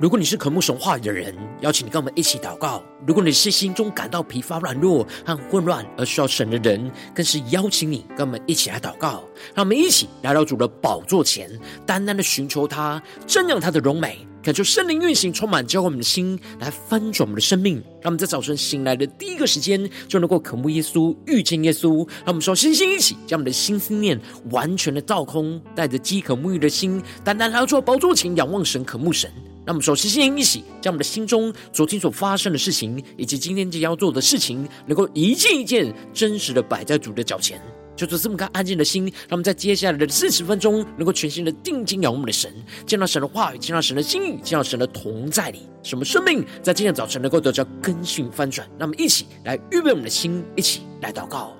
如果你是渴慕神话语的人，邀请你跟我们一起祷告；如果你是心中感到疲乏、软弱和混乱而需要神的人，更是邀请你跟我们一起来祷告。让我们一起来到主的宝座前，单单的寻求他，瞻仰他的荣美，恳求圣灵运行，充满浇灌我们的心，来翻转我们的生命。让我们在早晨醒来的第一个时间，就能够渴慕耶稣、遇见耶稣。让我们说，星星一起，将我们的心思念完全的倒空，带着饥渴沐浴的心，单单来到宝座前，仰望神、渴慕神。让我们首先先一起，将我们的心中昨天所发生的事情，以及今天即将要做的事情，能够一件一件真实的摆在主的脚前，就是这么个安静的心。让我们在接下来的四十分钟，能够全心的定睛仰望我们的神，见到神的话语，见到神的心意，见到神的同在里，使我们生命在今天早晨能够得到更新翻转。让我们一起来预备我们的心，一起来祷告。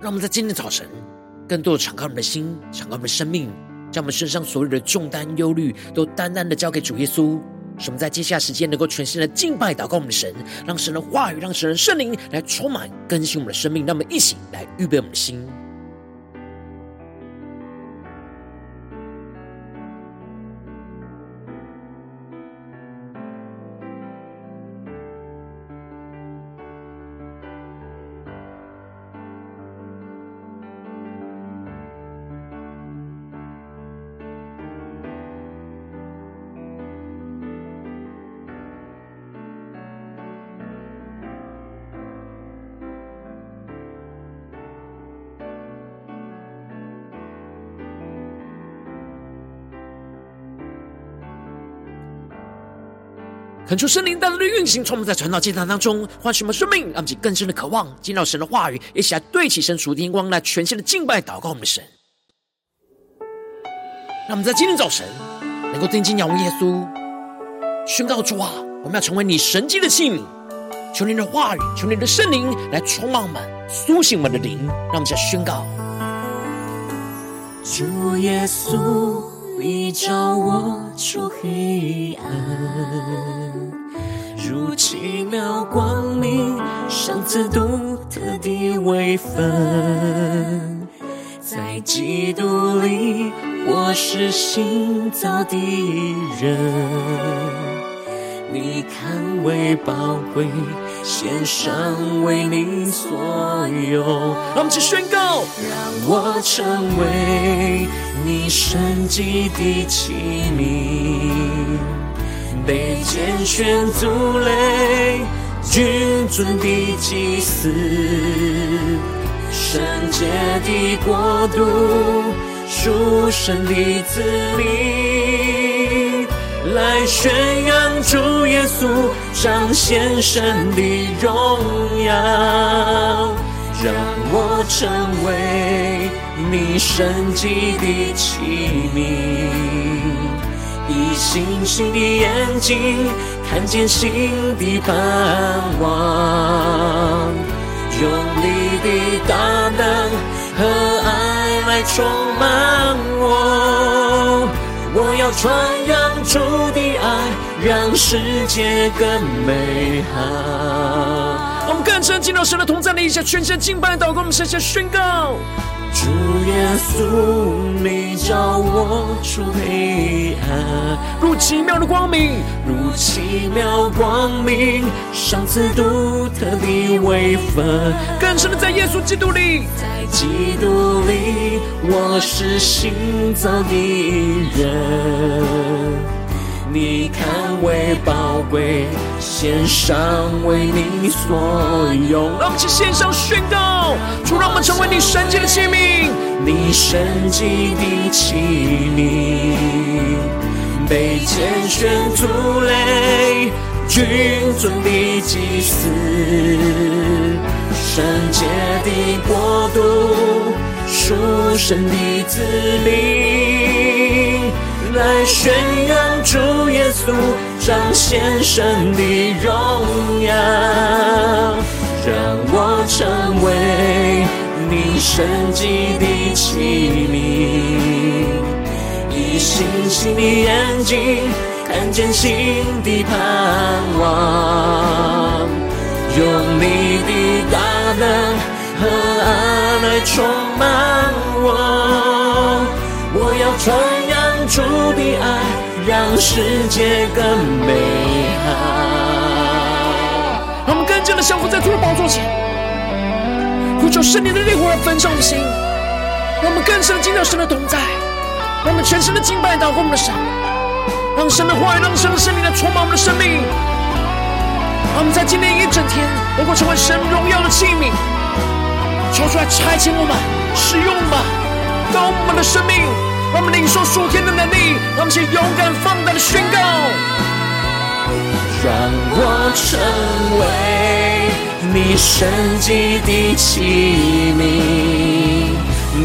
让我们在今天早晨，更多的敞开我们的心，敞开我们的生命，将我们身上所有的重担、忧虑，都单单的交给主耶稣。使我们在接下来时间，能够全新的敬拜、祷告我们的神，让神的话语，让神的圣灵来充满、更新我们的生命。让我们一起来预备我们的心。恳求圣灵带来的运行，从我们在传道祭坛当中唤醒我们生命，让我们更深的渴望见到神的话语，一起来对起神属天光，来全新的敬拜祷告我们的神。让我们在今天早晨能够定睛仰望耶稣，宣告主啊，我们要成为你神迹的器皿。求你的话语，求你的圣灵来充满我们，苏醒我们的灵，让我们再宣告：主耶稣。你照我出黑暗，如奇妙光明，赏赐独特的位分。在基督里，我是新造的人。你看为宝贵，献上为你所有。让我们去宣告，让我成为你神迹的器皿，被拣选族类，君尊的祭司，圣洁的国度，属神的子民。来宣扬主耶稣，彰显神的荣耀，让我成为你神迹的器皿，以信心的眼睛看见新的盼望，用你的大能和爱来充满我。我要传扬主的爱，让世界更美好。我们更深进入神的同在里，一下全身敬拜祷告，我们向下宣告。主耶稣，你照我出黑暗，如奇妙的光明，如奇妙光明，赏赐独特的微分。更深的在耶稣基督里，在基督里，我是新造的人。你看为宝贵，献上为你所有。让我们去献上宣告，主让我们成为你神迹的器皿，你神迹的器皿，被拣选族类，君尊的祭司，圣洁的国度，属神的子民，来宣扬主耶稣彰显神的荣耀，让我成为你圣洁的器皿，以星星的眼睛。看见新的盼望，用你的大能和爱来充满我。我要传扬主的爱，让世界更美好。让我们更加的降服在主的宝座前，呼求圣灵的烈火来焚烧我们的心，让我们更深的进入神的同在，让我们全身的敬拜祷告我们的神。让神的话语，让神的圣灵来充满我们的生命。让我们在今天一整天，能够成为神荣耀的器皿。求主来差遣我们，使用我们，高我们的生命，我们领受属天的能力。让我们先勇敢放胆的宣告。让我成为你圣洁的器皿，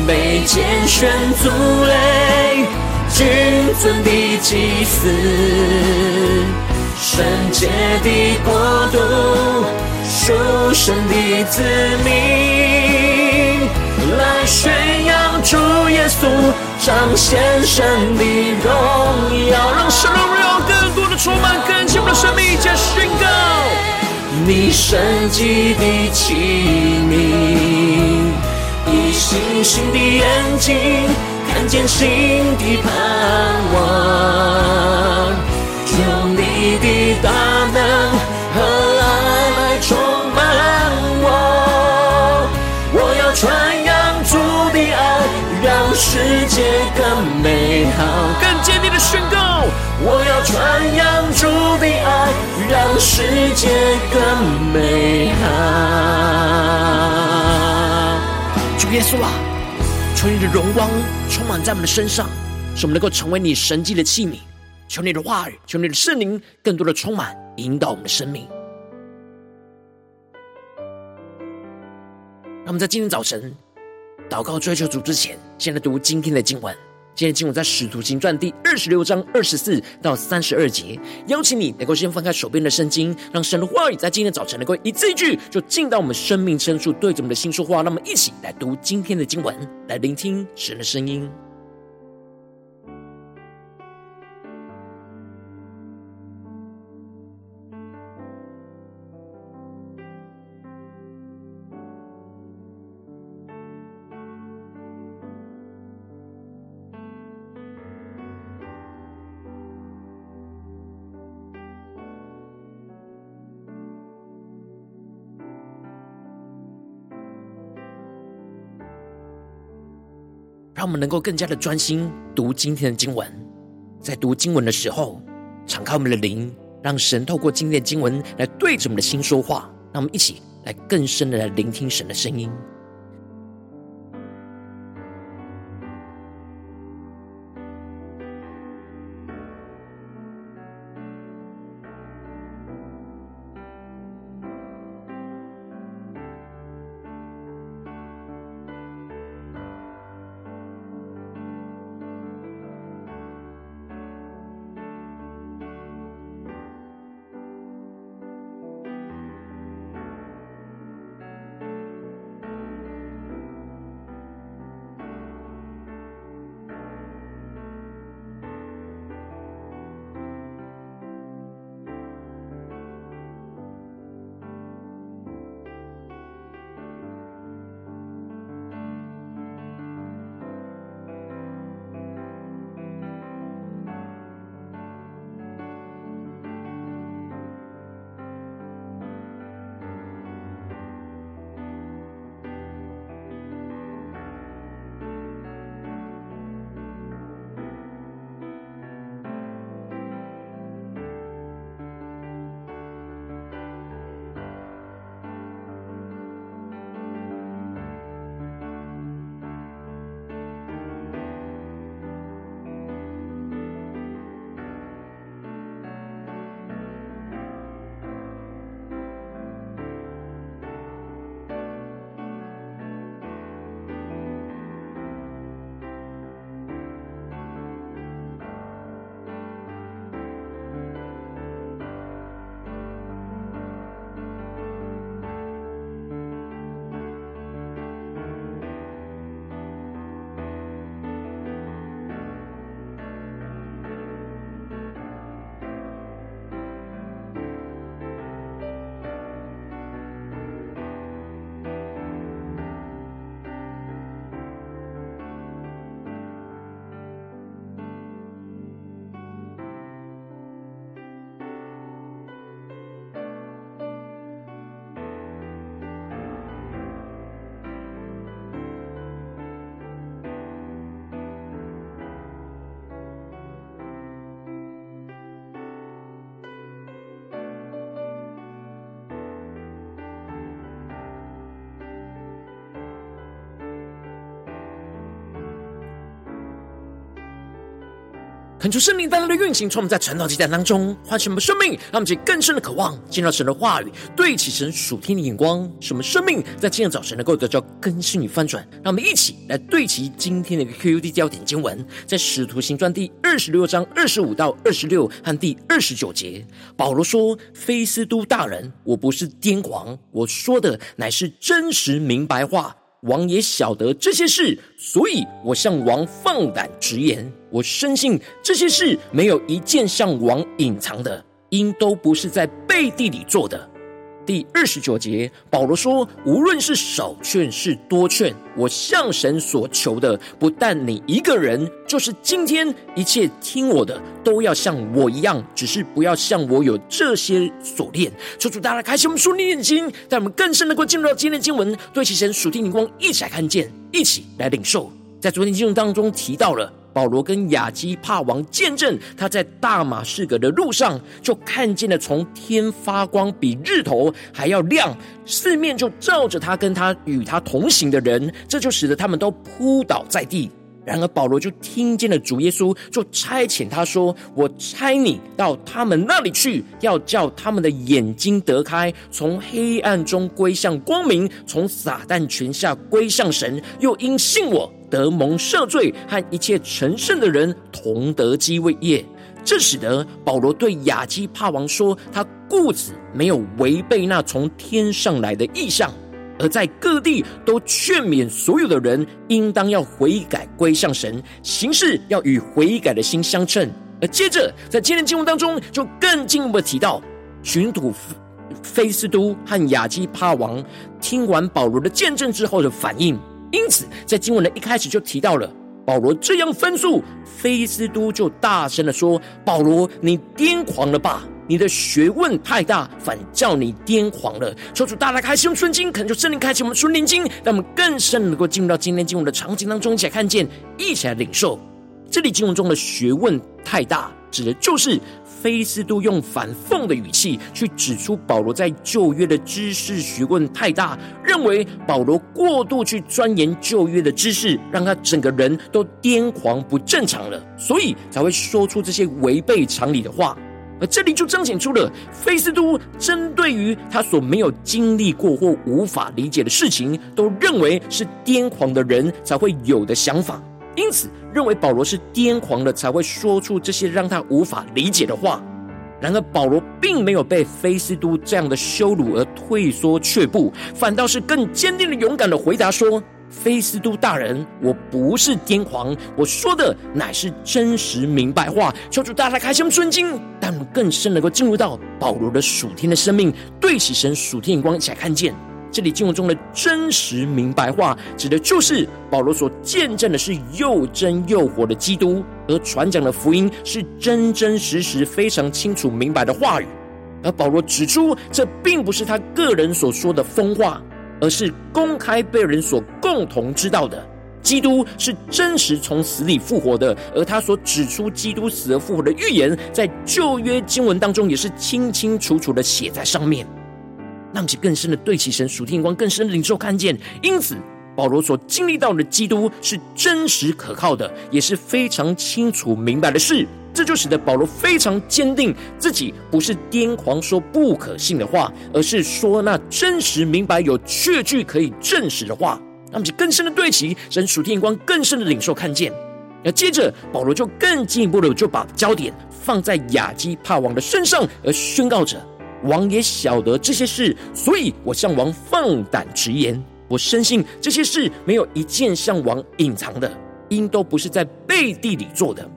被拣选族类。君尊的祭司，圣洁的国度，属神的子民，来宣扬主耶稣，彰显神的荣耀，让神的荣耀更多的充满更新我的生命，加宣告你神迹的奇名，以星星的眼睛。看见新的盼望，坚定的宣告，我要传扬主的爱，让世界更美好。主耶稣啊！求你的荣光充满在我们的身上，使我们能够成为你神迹的器皿。求你的话语，求你的圣灵更多的充满，引导我们的生命。那么在今天早晨祷告追求主之前，先来读今天的经文。今天经文在《使徒行传》第二十六章二十四到三十二节。邀请你能够先翻开手边的圣经，让神的话语在今天早晨能够一字一句就进到我们生命深处，对着我们的心说话。那么，一起来读今天的经文，来聆听神的声音。让我们能够更加的专心读今天的经文，在读经文的时候，敞开我们的灵，让神透过今天的经文来对着我们的心说话。让我们一起来更深的来聆听神的声音。恳求圣灵当中的运行，从我们在传道祭坛当中唤醒我们生命，让我们更深的渴望见到神的话语，对齐神属天的眼光，使我们生命在今天早晨能够得到更新与翻转。让我们一起来对齐今天的一个 QD 焦点经文，在使徒行传第二十六章二十五到二十六和第二十九节，保罗说：“非斯都大人，我不是癫狂，我说的乃是真实明白话。”王也晓得这些事，所以我向王放胆直言。我深信这些事没有一件向王隐藏的，因都不是在背地里做的。第二十九节，保罗说：“无论是少劝是多劝，我向神所求的，不但你一个人，就是今天一切听我的，都要像我一样，只是不要像我有这些锁链。”求主大家开启我们属灵眼睛，让我们更深能够进入到今天的经文，对齐神属天灵光，一起来看见，一起来领受。在昨天经文当中提到了。保罗跟亚基帕王见证，他在大马士革的路上，就看见了从天发光，比日头还要亮，四面就照着他跟他与他同行的人，这就使得他们都扑倒在地。然而保罗就听见了主耶稣，就差遣他说：“我差你到他们那里去，要叫他们的眼睛得开，从黑暗中归向光明，从撒旦权下归向神。又因信我。”得蒙赦罪，和一切成圣的人同得基位业。这使得保罗对亚基帕王说：“他固执没有违背那从天上来的意象，而在各地都劝勉所有的人，应当要悔改归向神，行事要与悔改的心相称。”而接着在今天经文当中，就更进一步提到，巡土菲斯都和亚基帕王听完保罗的见证之后的反应。因此，在经文的一开始就提到了保罗这样分数，菲斯都就大声的说：“保罗，你癫狂了吧？你的学问太大，反叫你癫狂了。”求主大大开启我们顺经，可能就圣灵开启我们顺灵经，让我们更深能够进入到今天经文的场景当中，一起来看见，一起来领受。这里经文中的学问太大，指的就是。菲斯都用反讽的语气去指出保罗在旧约的知识学问太大，认为保罗过度去钻研旧约的知识，让他整个人都癫狂不正常了，所以才会说出这些违背常理的话。而这里就彰显出了菲斯都针对于他所没有经历过或无法理解的事情，都认为是癫狂的人才会有的想法。因此，认为保罗是癫狂的，才会说出这些让他无法理解的话。然而，保罗并没有被菲斯都这样的羞辱而退缩却步，反倒是更坚定的、勇敢的回答说：“菲斯都大人，我不是癫狂，我说的乃是真实明白话。求主大大开箱尊经，但我们更深能够进入到保罗的属天的生命，对齐神属天眼光，一起来看见。”这里经文中的真实明白话，指的就是保罗所见证的是又真又活的基督，而传讲的福音是真真实实、非常清楚明白的话语。而保罗指出，这并不是他个人所说的疯话，而是公开被人所共同知道的。基督是真实从死里复活的，而他所指出基督死而复活的预言，在旧约经文当中也是清清楚楚的写在上面。让其更深的对齐神属天光，更深的领受看见。因此，保罗所经历到的基督是真实可靠的，也是非常清楚明白的事。这就使得保罗非常坚定自己不是癫狂说不可信的话，而是说那真实明白有确据可以证实的话。让其更深的对齐神属天光，更深的领受看见。那接着，保罗就更进一步的就把焦点放在亚基帕王的身上，而宣告着。王也晓得这些事，所以我向王放胆直言。我深信这些事没有一件向王隐藏的，因都不是在背地里做的。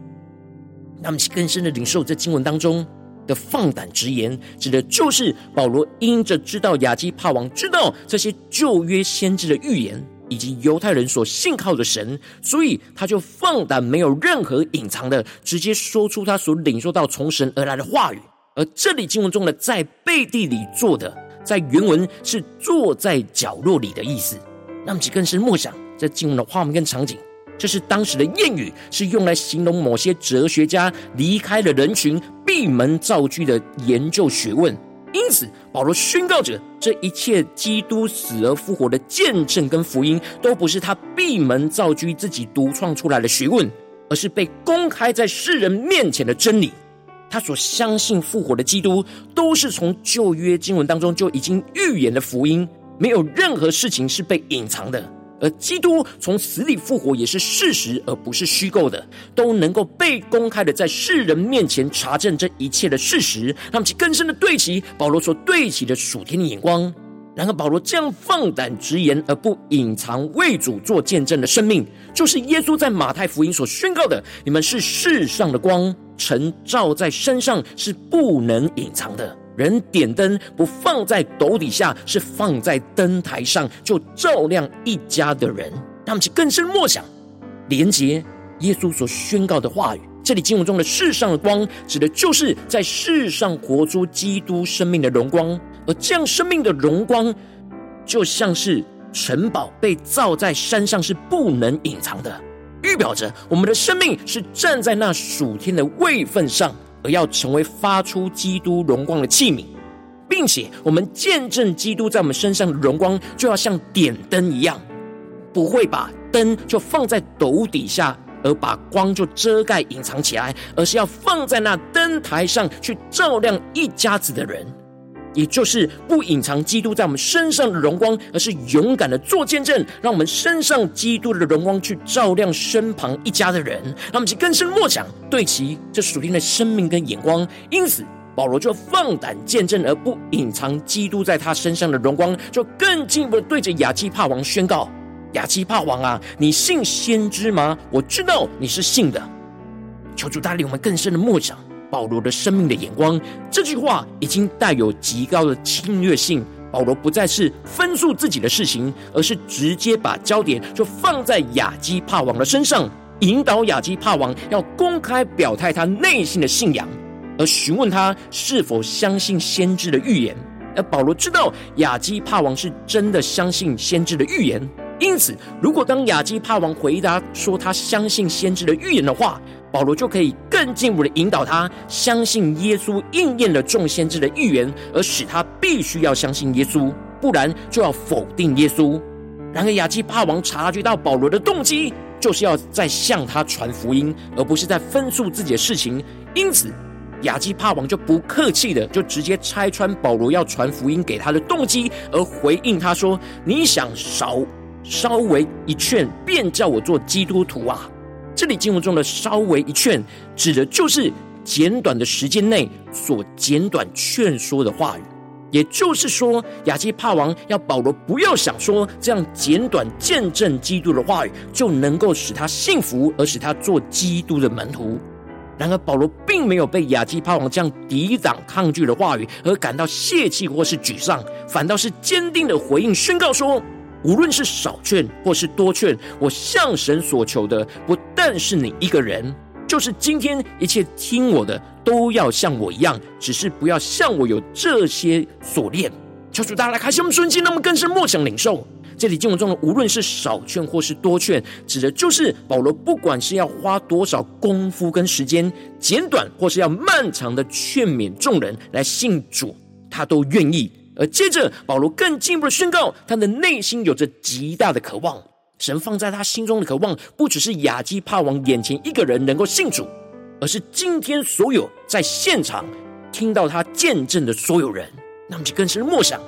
那么，更深的领受这经文当中的放胆直言，指的就是保罗因着知道亚基帕王知道这些旧约先知的预言，以及犹太人所信靠的神，所以他就放胆没有任何隐藏的，直接说出他所领受到从神而来的话语。而这里经文中的“在背地里做的”，在原文是“坐在角落里”的意思。那么，其更是默想这经文的画面跟场景，这是当时的谚语，是用来形容某些哲学家离开了人群，闭门造车的研究学问。因此，保罗宣告着，这一切基督死而复活的见证跟福音，都不是他闭门造车自己独创出来的学问。而是被公开在世人面前的真理。他所相信复活的基督，都是从旧约经文当中就已经预言的福音，没有任何事情是被隐藏的。而基督从死里复活也是事实，而不是虚构的，都能够被公开的在世人面前查证这一切的事实，让其更深的对齐保罗所对齐的属天的眼光。然而，保罗这样放胆直言而不隐藏为主做见证的生命，就是耶稣在马太福音所宣告的：“你们是世上的光，晨照在身上是不能隐藏的。人点灯不放在斗底下，是放在灯台上，就照亮一家的人。”他们其更深默想，连结耶稣所宣告的话语。这里经文中的“世上的光”，指的就是在世上活出基督生命的荣光。而这样生命的荣光，就像是城堡被造在山上，是不能隐藏的，预表着我们的生命是站在那属天的位份上，而要成为发出基督荣光的器皿，并且我们见证基督在我们身上的荣光，就要像点灯一样，不会把灯就放在斗底下，而把光就遮盖隐藏起来，而是要放在那灯台上去照亮一家子的人。也就是不隐藏基督在我们身上的荣光，而是勇敢的做见证，让我们身上基督的荣光去照亮身旁一家的人，让我们去更深默想，对齐这属天的生命跟眼光。因此，保罗就放胆见证，而不隐藏基督在他身上的荣光，就更进一步的对着亚基帕王宣告：亚基帕王啊，你信先知吗？我知道你是信的。求主带领我们更深的默想。保罗的生命的眼光，这句话已经带有极高的侵略性。保罗不再是分述自己的事情，而是直接把焦点就放在亚基帕王的身上，引导亚基帕王要公开表态他内心的信仰，而询问他是否相信先知的预言。而保罗知道亚基帕王是真的相信先知的预言，因此，如果当亚基帕王回答说他相信先知的预言的话，保罗就可以更进一步的引导他相信耶稣应验了众先知的预言，而使他必须要相信耶稣，不然就要否定耶稣。然而亚基帕王察觉到保罗的动机，就是要在向他传福音，而不是在分述自己的事情。因此，亚基帕王就不客气的，就直接拆穿保罗要传福音给他的动机，而回应他说：“你想少稍微一劝，便叫我做基督徒啊？”这里经文中的“稍微一劝”，指的就是简短的时间内所简短劝说的话语。也就是说，亚基帕王要保罗不要想说这样简短见证基督的话语就能够使他幸福，而使他做基督的门徒。然而，保罗并没有被亚基帕王这样抵挡抗拒的话语而感到泄气或是沮丧，反倒是坚定的回应宣告说。无论是少劝或是多劝，我向神所求的不但是你一个人，就是今天一切听我的都要像我一样，只是不要像我有这些锁链。求主大家来开心我们顺境，那么更深默想领受。这里经文中的无论是少劝或是多劝，指的就是保罗不管是要花多少功夫跟时间，简短或是要漫长的劝勉众人来信主，他都愿意。而接着，保罗更进一步的宣告，他的内心有着极大的渴望。神放在他心中的渴望，不只是亚基帕王眼前一个人能够信主，而是今天所有在现场听到他见证的所有人。那么就更深默想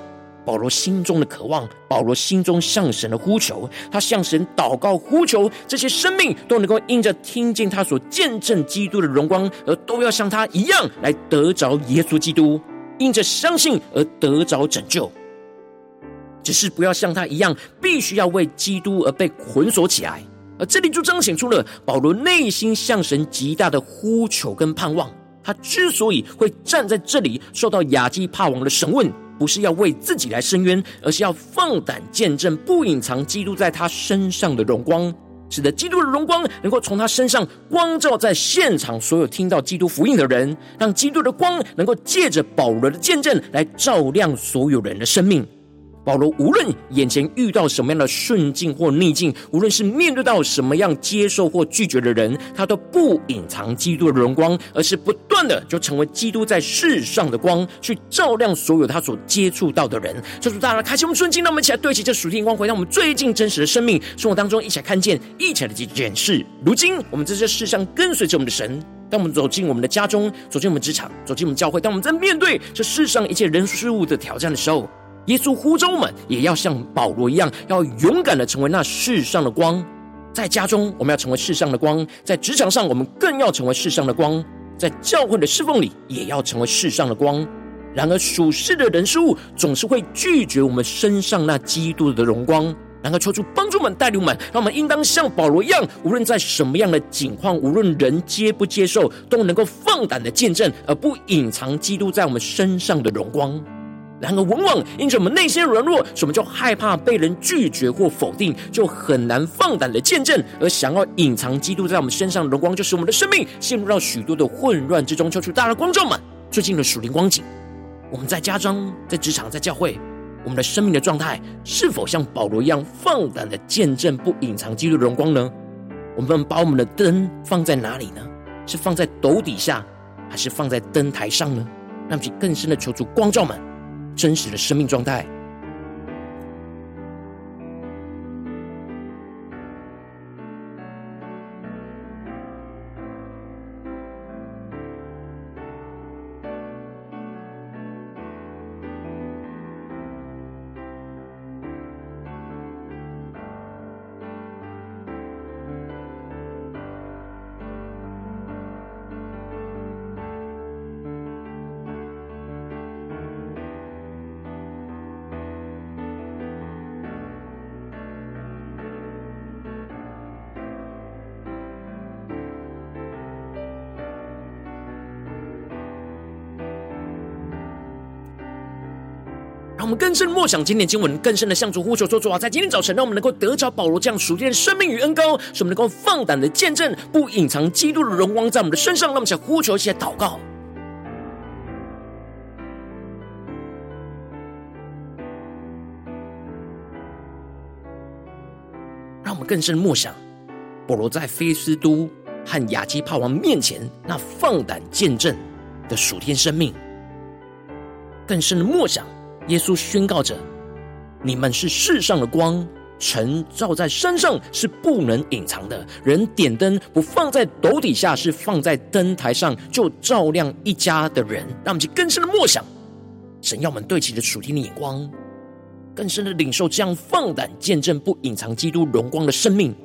保罗心中的渴望，保罗心中向神的呼求，他向神祷告呼求，这些生命都能够因着听见他所见证基督的荣光，而都要像他一样来得着耶稣基督。因着相信而得着拯救，只是不要像他一样，必须要为基督而被捆锁起来。而这里就彰显出了保罗内心向神极大的呼求跟盼望。他之所以会站在这里受到亚基帕王的审问，不是要为自己来申冤，而是要放胆见证，不隐藏基督在他身上的荣光。使得基督的荣光能够从他身上光照在现场所有听到基督福音的人，让基督的光能够借着保罗的见证来照亮所有人的生命。保罗无论眼前遇到什么样的顺境或逆境，无论是面对到什么样接受或拒绝的人，他都不隐藏基督的荣光，而是不断的就成为基督在世上的光，去照亮所有他所接触到的人。求主大家开启我们顺境，让我们一起来对齐这属天光，回到我们最近真实的生命生活当中，一起来看见，一起来去检视。如今我们在这世上跟随着我们的神。当我们走进我们的家中，走进我们职场，走进我们教会，当我们在面对这世上一切人事物的挑战的时候，耶稣呼召我们，也要像保罗一样，要勇敢的成为那世上的光。在家中，我们要成为世上的光；在职场上，我们更要成为世上的光；在教会的侍奉里，也要成为世上的光。然而，属世的人事物总是会拒绝我们身上那基督的荣光。然后求主帮助我们带领我们，让我们应当像保罗一样，无论在什么样的境况，无论人接不接受，都能够放胆的见证，而不隐藏基督在我们身上的荣光。然而，往往因着我们内心软弱，所以我们就害怕被人拒绝或否定，就很难放胆的见证，而想要隐藏基督在我们身上的荣光，就是我们的生命陷入到许多的混乱之中。求主大的光照们，最近的属灵光景，我们在家中、在职场、在教会。我们的生命的状态是否像保罗一样放胆的见证，不隐藏基督的荣光呢？我们把我们的灯放在哪里呢？是放在斗底下，还是放在灯台上呢？让其更深的求主光照们真实的生命状态。我们更深默想今天经文，更深的向主呼求说：主啊，在今天早晨，让我们能够得着保罗这样属天的生命与恩膏，使我们能够放胆的见证，不隐藏基督的荣光在我们的身上。让我们想呼求一些祷告，让我们更深默想保罗在菲斯都和亚基帕王面前那放胆见证的属天生命，更深的默想。耶稣宣告着：“你们是世上的光，晨照在山上是不能隐藏的。人点灯不放在斗底下，是放在灯台上，就照亮一家的人。让我们去更深的默想，神要我们对齐着属天的眼光，更深的领受这样放胆见证、不隐藏基督荣光的生命。”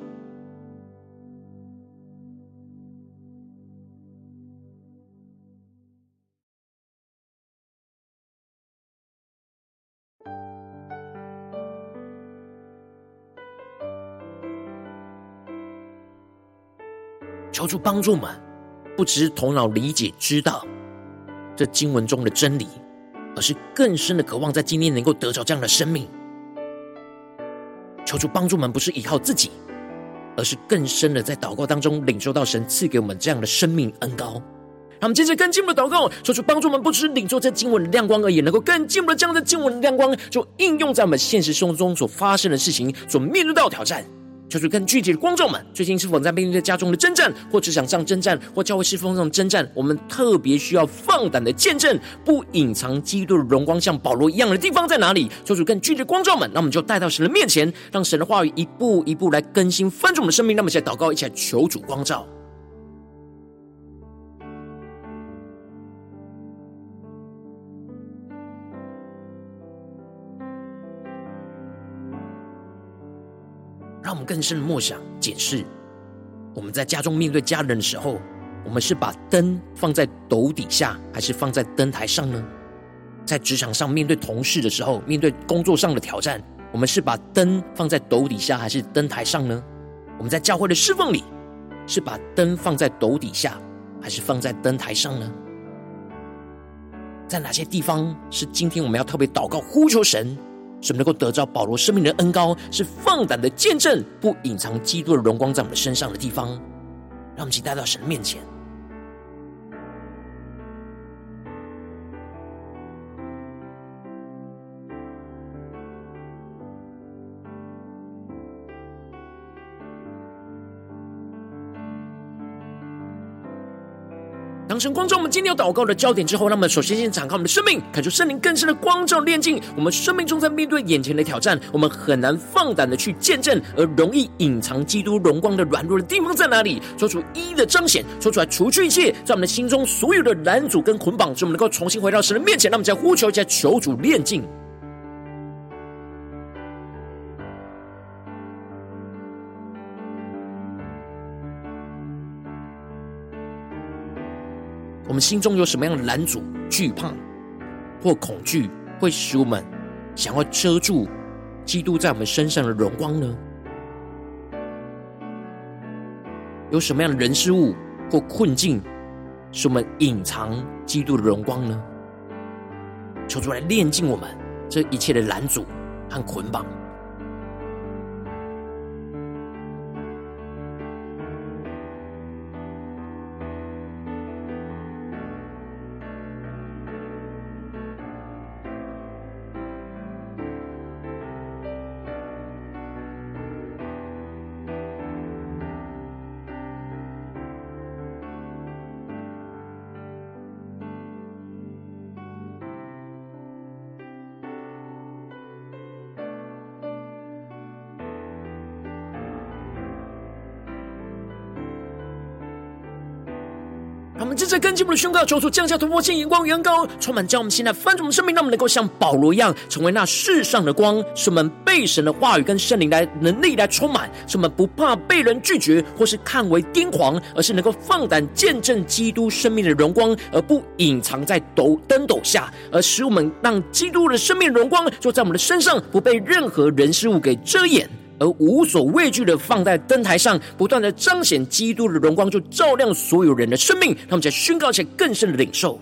求主帮助我们，不只是头脑理解知道这经文中的真理，而是更深的渴望在今天能够得着这样的生命。求主帮助我们，不是依靠自己，而是更深的在祷告当中领受到神赐给我们这样的生命恩膏。让我们接着更进一步的祷告，求主帮助我们，不只是领受这经文的亮光而已，能够更进一步的将这经文的亮光，就应用在我们现实生活中所发生的事情，所面对到的挑战。求主更具体的光照们，最近是否在面对家中的征战，或职场上征战，或教会侍奉上的征战？我们特别需要放胆的见证，不隐藏基督的荣光，像保罗一样的地方在哪里？求主更具体的光照们，那我们就带到神的面前，让神的话语一步一步来更新翻转我们的生命。那么，现在祷告，一起来求主光照。更深的默想、检视，我们在家中面对家人的时候，我们是把灯放在斗底下，还是放在灯台上呢？在职场上面对同事的时候，面对工作上的挑战，我们是把灯放在斗底下，还是灯台上呢？我们在教会的侍奉里，是把灯放在斗底下，还是放在灯台上呢？在哪些地方是今天我们要特别祷告、呼求神？使我们能够得着保罗生命的恩高，是放胆的见证，不隐藏基督的荣光在我们身上的地方，让我们一起带到神的面前。当神光照我们今天有祷告的焦点之后，那么首先先敞开我们的生命，感受圣灵更深的光照炼境我们生命中，在面对眼前的挑战，我们很难放胆的去见证，而容易隐藏基督荣光的软弱的地方在哪里？说出一一的彰显，说出来除去一切在我们的心中所有的拦阻跟捆绑，使我们能够重新回到神的面前。那我们再呼求，在求主炼境。我们心中有什么样的拦阻、惧怕或恐惧，会使我们想要遮住基督在我们身上的荣光呢？有什么样的人事物或困境，使我们隐藏基督的荣光呢？求主来炼净我们这一切的拦阻和捆绑。在跟进我们的宣告，求主降下突破性眼光，远高充满，将我们现在翻转我们生命，让我们能够像保罗一样，成为那世上的光，使我们被神的话语跟圣灵来能力来充满，使我们不怕被人拒绝或是看为癫狂，而是能够放胆见证基督生命的荣光，而不隐藏在斗灯斗下，而使我们让基督的生命荣光就在我们的身上，不被任何人事物给遮掩。而无所畏惧的放在灯台上，不断的彰显基督的荣光，就照亮所有人的生命。他们在宣告，且更深的领受。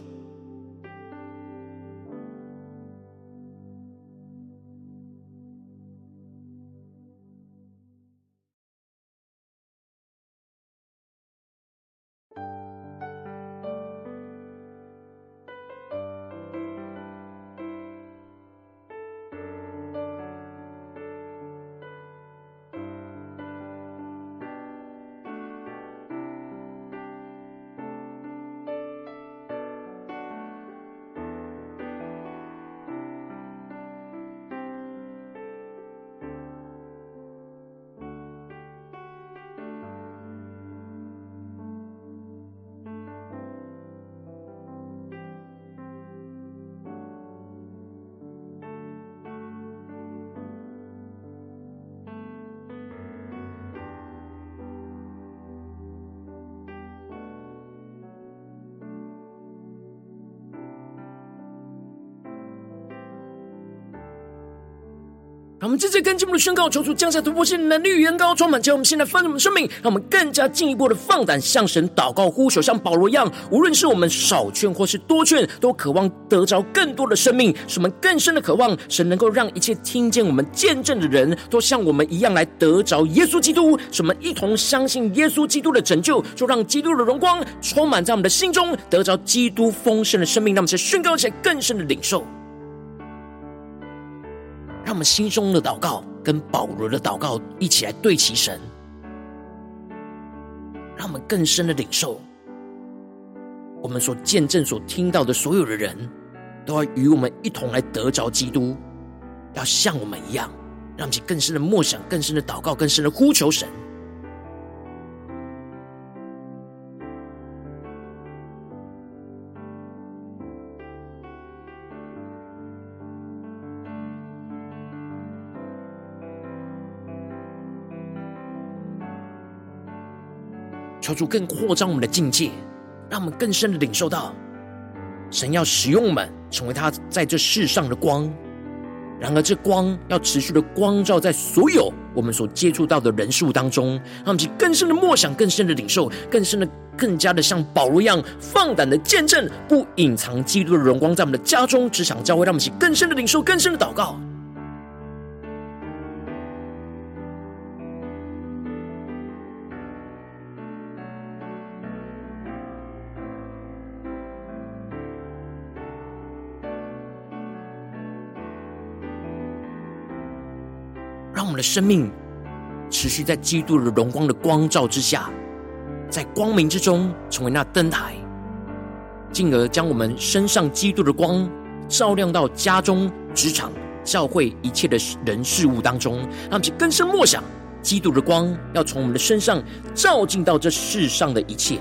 让我们直接跟进我们的宣告，求主降下突破性的能力与恩膏，充满将我们现在丰盛的生命，让我们更加进一步的放胆向神祷告呼求，像保罗一样，无论是我们少劝或是多劝，都渴望得着更多的生命，使我们更深的渴望？神能够让一切听见我们见证的人都像我们一样来得着耶稣基督，使我们一同相信耶稣基督的拯救，就让基督的荣光充满在我们的心中，得着基督丰盛的生命，让我们在宣告起来更深的领受。让我们心中的祷告跟保罗的祷告一起来对齐神，让我们更深的领受，我们所见证、所听到的所有的人，都要与我们一同来得着基督，要像我们一样，让其更深的默想、更深的祷告、更深的呼求神。求主更扩张我们的境界，让我们更深的领受到，神要使用我们，成为他在这世上的光。然而，这光要持续的光照在所有我们所接触到的人数当中，让我们去更深的默想，更深的领受，更深的、更加的像保罗一样，放胆的见证，不隐藏基督的荣光在我们的家中、职场、教会，让我们去更深的领受，更深的祷告。们的生命持续在基督的荣光的光照之下，在光明之中成为那灯台，进而将我们身上基督的光照亮到家中、职场、教会一切的人事物当中，让我们更深默想，基督的光要从我们的身上照进到这世上的一切。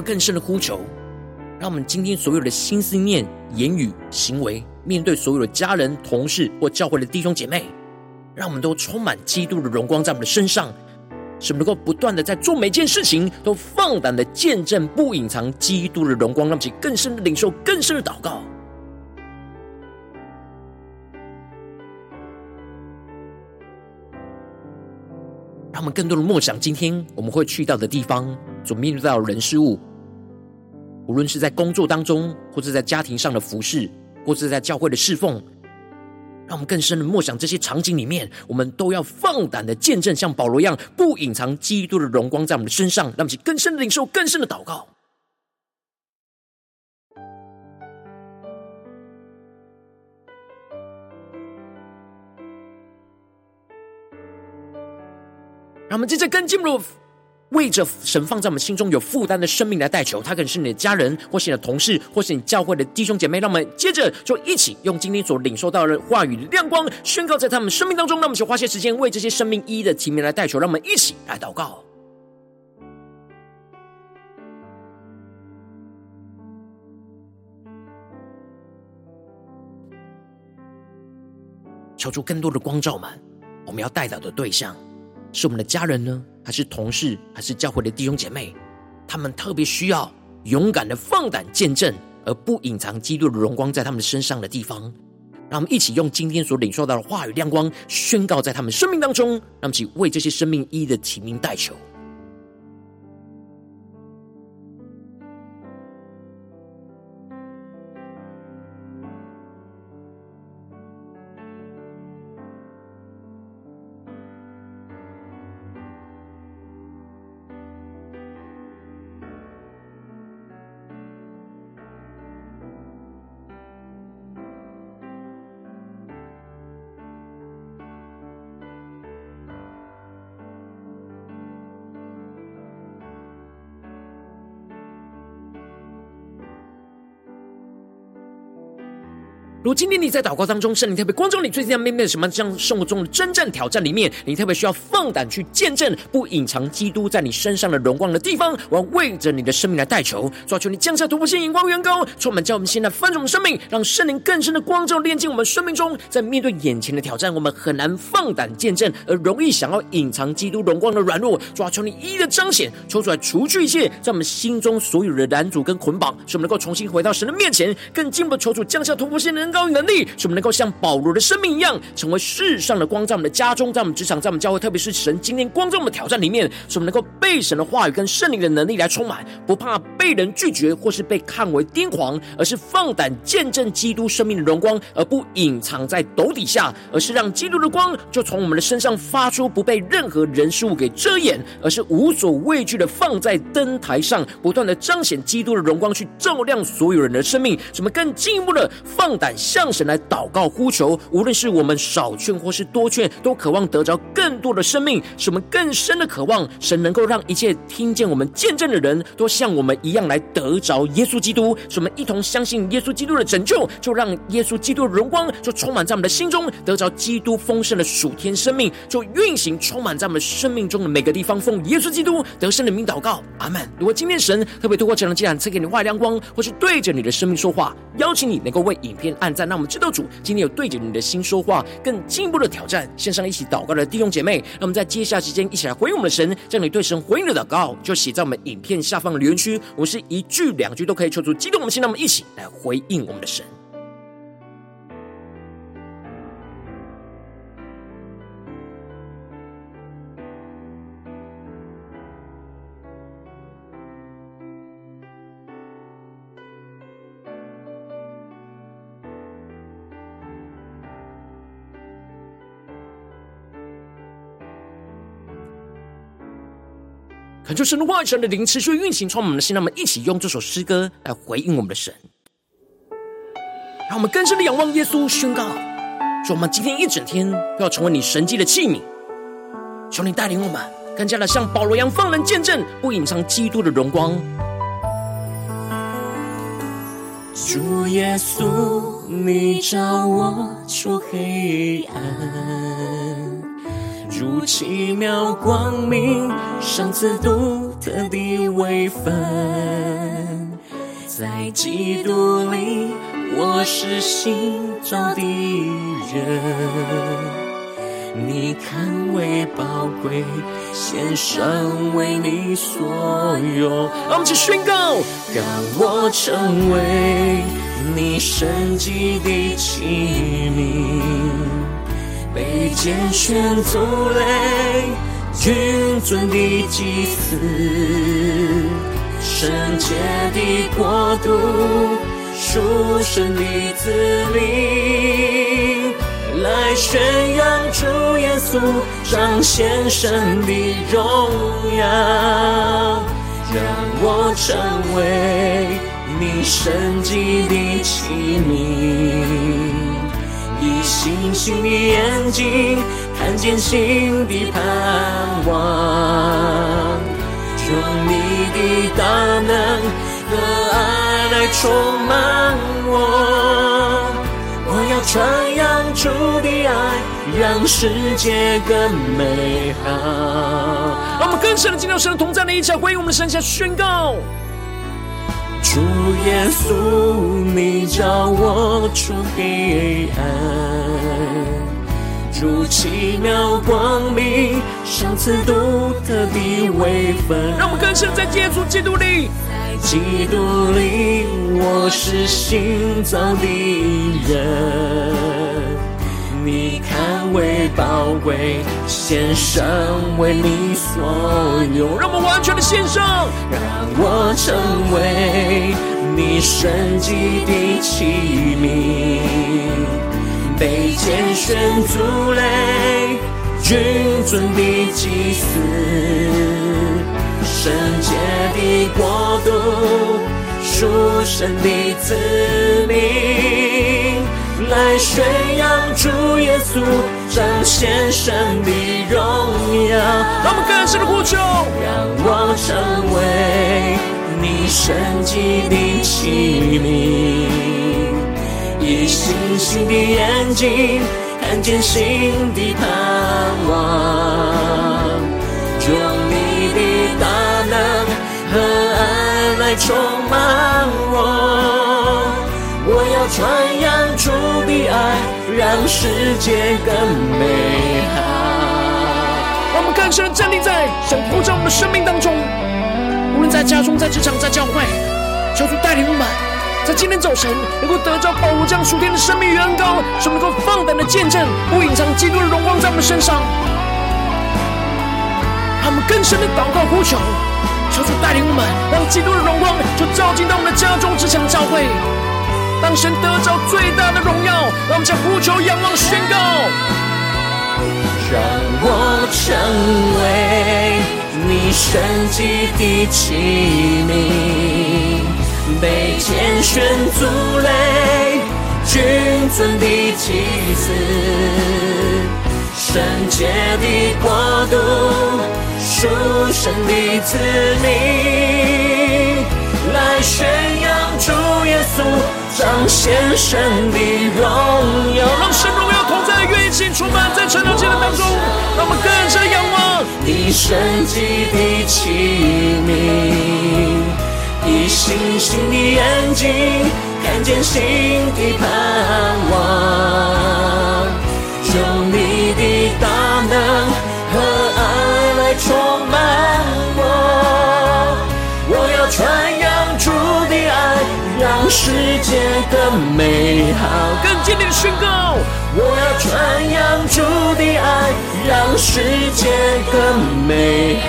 更深的呼求，让我们今天所有的心思念、言语、行为，面对所有的家人、同事或教会的弟兄姐妹，让我们都充满基督的荣光在我们的身上，使我们能够不断的在做每件事情都放胆的见证，不隐藏基督的荣光，让其更深的领受、更深的祷告。让我们更多的默想，今天我们会去到的地方。所面对到的人事物，无论是在工作当中，或者在家庭上的服侍，或者在教会的侍奉，让我们更深的默想这些场景里面，我们都要放胆的见证，像保罗一样，不隐藏基督的荣光在我们的身上，让我们更深的领受，更深的祷告。让我们接着跟进入。为着神放在我们心中有负担的生命来代求，他可能是你的家人，或是你的同事，或是你教会的弟兄姐妹。让我们接着就一起用今天所领受到的话语亮光，宣告在他们生命当中。让我们就花些时间为这些生命一一的提名来代求。让我们一起来祷告，求出更多的光照们。我们要代祷的对象是我们的家人呢？还是同事，还是教会的弟兄姐妹，他们特别需要勇敢的放胆见证，而不隐藏基督的荣光在他们身上的地方。让我们一起用今天所领受到的话语亮光，宣告在他们生命当中，让我们一起为这些生命一一的提名代求。如今天你在祷告当中，圣灵特别光照你，最近在面对什么这样生活中的征战挑战里面，你特别需要放胆去见证，不隐藏基督在你身上的荣光的地方，我要为着你的生命来代求，主啊，求你降下突破性、眼光、远高，充满叫我们现在翻转我们生命，让圣灵更深的光照炼净我们生命中，在面对眼前的挑战，我们很难放胆见证，而容易想要隐藏基督荣光的软弱，主啊，求你一一的彰显，抽出来除去一切在我们心中所有的拦阻跟捆绑，使我们能够重新回到神的面前，更进一步求主降下突破性的高能力，使我们能够像保罗的生命一样，成为世上的光，在我们的家中，在我们职场，在我们教会，特别是神今天光在我们的挑战里面，使我们能够被神的话语跟圣灵的能力来充满，不怕被人拒绝或是被看为癫狂，而是放胆见证基督生命的荣光，而不隐藏在斗底下，而是让基督的光就从我们的身上发出，不被任何人事物给遮掩，而是无所畏惧的放在灯台上，不断的彰显基督的荣光，去照亮所有人的生命。使我们更进一步的放胆向神来祷告呼求，无论是我们少劝或是多劝，都渴望得着更多的生命，使我们更深的渴望神能够让一切听见我们见证的人都像我们一样来得着耶稣基督，使我们一同相信耶稣基督的拯救，就让耶稣基督的荣光就充满在我们的心中，得着基督丰盛的属天生命，就运行充满在我们生命中的每个地方。奉耶稣基督得胜的名祷告，阿门。如果今天神特别透过这样的经文赐给你外亮光，或是对着你的生命说话，邀请你能够为影片按在那我们知道主今天有对着你的心说话，更进一步的挑战。线上一起祷告的弟兄姐妹，那我们在接下时间一起来回应我们的神，将你对神回应的祷告就写在我们影片下方的留言区。我们是一句两句都可以求出激动我们心，那我们一起来回应我们的神。恳求神的话语、神的灵持续运行，充满我们的心。让我们一起用这首诗歌来回应我们的神，让我们更深的仰望耶稣，宣告：说我们今天一整天都要成为你神迹的器皿。求你带领我们，更加的像保罗一样放人见证，不隐藏基督的荣光。主耶稣，你照我出黑暗，如奇妙光明，赏赐独特的位分，在基督里，我是新造的人。你看为宝贵，献上为你所有。让我们一起宣告，让我成为你神迹的器皿，被拣选族类，君尊的祭司，圣洁的国度，属神的子民。来宣扬主耶稣彰显神的荣耀，让我成为你圣洁的器皿，以星星的眼睛看见新的盼望，用你的大能和爱来充满我。我要传扬主的爱，让世界更美好。让我们更深的进入到神同在的一起，回应我们的神，下宣告：主耶稣，你叫我出黑暗，如奇妙光明，赏赐独特的微分。让我们更深在耶稣基督里。基督里，我是新造的人。你看为宝贵，献上为你所有。让我们完全的献上，让我成为你神迹的器皿，被拣选族类，君尊的祭司。圣洁的国度，属神的子民，来宣扬主耶稣，彰显神的荣耀。让我们更深的呼求，让我成为你神迹的器皿，以星星的眼睛看见新的盼望，用你的大能。和爱来充满我，要传扬主的爱，让世界更美好。让我们更深站立在神呼召我们的生命当中，无论在家中、在职场、在教会，求主带领我们，在今天早晨能够得着保罗这样属天的生命与恩膏，使我们能够放胆的见证，不隐藏基督的荣光在我们身上。让我们更深的祷告呼求。求主带领我们，让基督的荣光就照进到我们的家中、职场、教会。当神得着最大的荣耀，让我们将呼求、仰望、宣告。让我成为你神迹的器皿，被拣选族类，君尊的祭司，圣洁的国度。属神的子民，来宣扬主耶稣，彰显神的荣耀。让神荣耀同在的运行充满在晨祷祭坛当中，让我们更深仰望你神迹的器皿，以星星的眼睛看见新的盼望，用你的大能和爱来充满我。我要传。让世界更美好，更坚定的宣告。我要传扬主的爱，让世界更美好。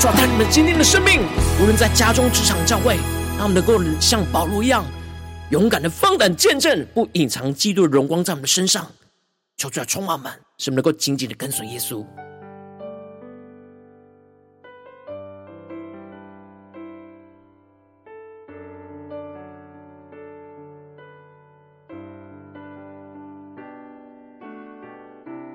主啊，带你们今天的生命，无论在家中、职场、教会，让我们能够像保罗一样，勇敢的放胆见证，不隐藏基督的荣光在我们的身上。求主来充满我们，使我们能够紧紧的跟随耶稣。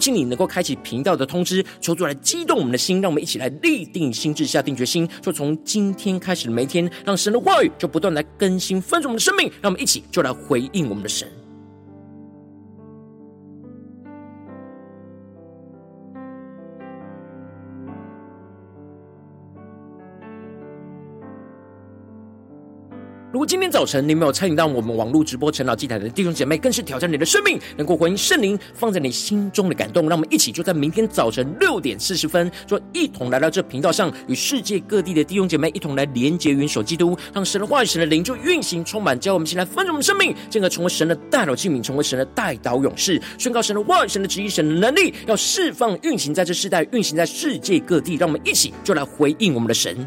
请你能够开启。频道的通知，求主来激动我们的心，让我们一起来立定心智，下定决心，就从今天开始的每一天，让神的话语就不断来更新丰盛我们的生命，让我们一起就来回应我们的神。如果今天早晨你没有参与到我们网络直播晨祷祭坛的弟兄姐妹，更是挑战你的生命，能够回应圣灵放在你心中的感动。让我们一起就在明天早晨六点四十分，就一同来到这频道上，与世界各地的弟兄姐妹一同来连接云手基督，让神的话语、神的灵就运行充满，教我们先来丰盛我们生命，进而成为神的代祷器皿，成为神的代祷勇士，宣告神的话语、神的旨意、神的能力，要释放、运行在这世代，运行在世界各地。让我们一起就来回应我们的神。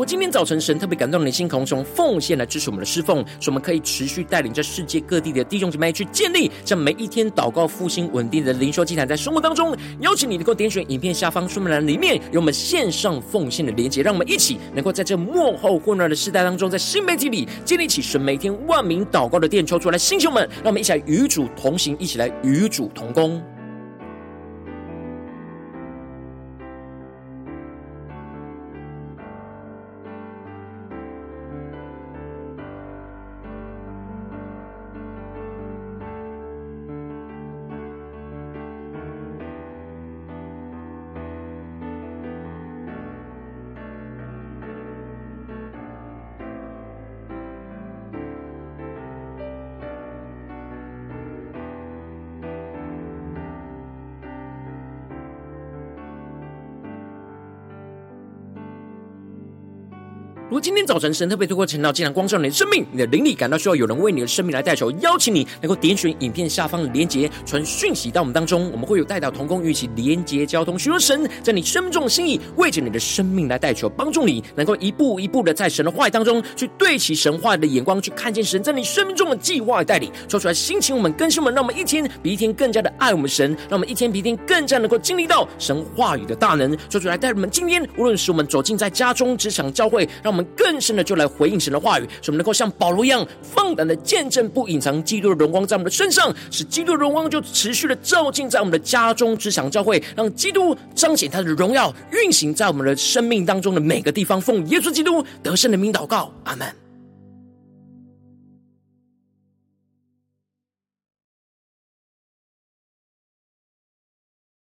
果今天早晨神特别感动你的心，从奉献来支持我们的侍奉，使我们可以持续带领着世界各地的弟兄姐妹去建立这每一天祷告复兴稳定的灵修祭坛，在生活当中，邀请你能够点选影片下方说明栏里面有我们线上奉献的连结，让我们一起能够在这幕后混乱的时代当中，在新媒体里建立起神每天万名祷告的殿，抽出来，星兄们，让我们一起来与主同行，一起来与主同工。今天早晨神特别透过晨祷，竟然光照你的生命，你的灵力感到需要有人为你的生命来代求，邀请你能够点选影片下方的连结，传讯息到我们当中，我们会有代祷同工与其连结交通，寻求神在你生命中的心意，为着你的生命来代求，帮助你能够一步一步的在神的话语当中去对齐神话的眼光，去看见神在你生命中的计划带领，说出来心情我们更新我们，让我们一天比一天更加的爱我们神，让我们一天比一天更加能够经历到神话语的大能，说出来带我们今天无论是我们走进在家中、职场、教会，让我们。更深的就来回应神的话语，使我们能够像保罗一样放胆的见证，不隐藏基督的荣光在我们的身上，使基督的荣光就持续的照进在我们的家中、职场、教会，让基督彰显他的荣耀，运行在我们的生命当中的每个地方。奉耶稣基督得胜的名祷告，阿门。